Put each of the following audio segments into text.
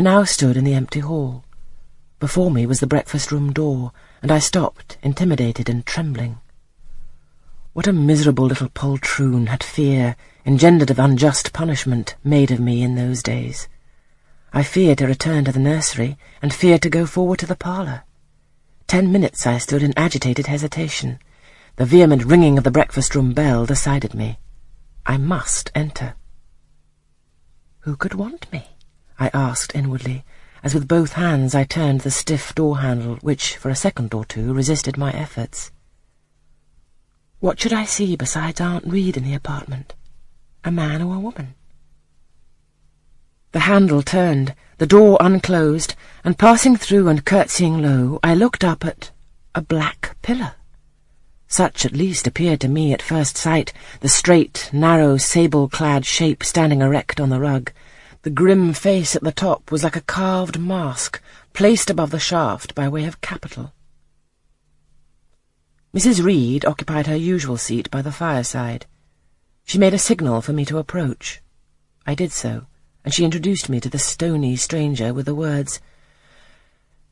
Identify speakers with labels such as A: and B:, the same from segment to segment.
A: I now stood in the empty hall. Before me was the breakfast-room door, and I stopped, intimidated and trembling. What a miserable little poltroon had fear, engendered of unjust punishment, made of me in those days. I feared to return to the nursery, and feared to go forward to the parlour. Ten minutes I stood in agitated hesitation. The vehement ringing of the breakfast-room bell decided me. I must enter. Who could want me? I asked inwardly, as with both hands I turned the stiff door-handle which, for a second or two, resisted my efforts. What should I see besides Aunt Reed in the apartment? A man or a woman? The handle turned, the door unclosed, and passing through and curtsying low, I looked up at a black pillar. Such at least appeared to me at first sight, the straight, narrow, sable-clad shape standing erect on the rug. The grim face at the top was like a carved mask, placed above the shaft by way of capital. Mrs. Reed occupied her usual seat by the fireside. She made a signal for me to approach. I did so, and she introduced me to the stony stranger with the words,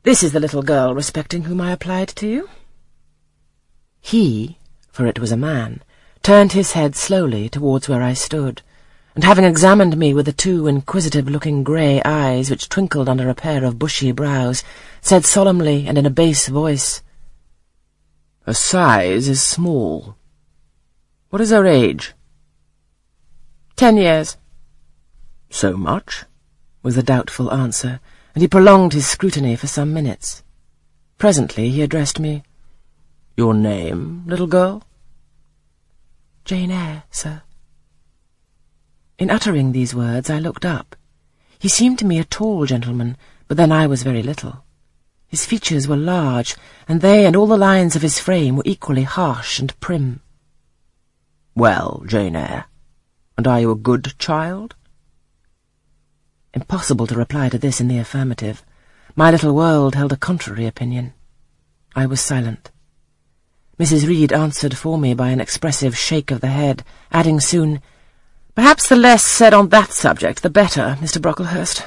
A: This is the little girl respecting whom I applied to you. He, for it was a man, turned his head slowly towards where I stood, and having examined me with the two inquisitive-looking grey eyes which twinkled under a pair of bushy brows, said solemnly and in a bass voice, her size is small. What is her age?
B: Ten years.
A: So much? was the doubtful answer, and he prolonged his scrutiny for some minutes. Presently he addressed me. Your name, little girl?
B: Jane Eyre, sir.
A: In uttering these words I looked up. He seemed to me a tall gentleman, but then I was very little. His features were large, and they and all the lines of his frame were equally harsh and prim. Well, Jane Eyre, and are you a good child? Impossible to reply to this in the affirmative. My little world held a contrary opinion. I was silent. Mrs. Reed answered for me by an expressive shake of the head, adding soon, Perhaps the less said on that subject the better, Mr. Brocklehurst.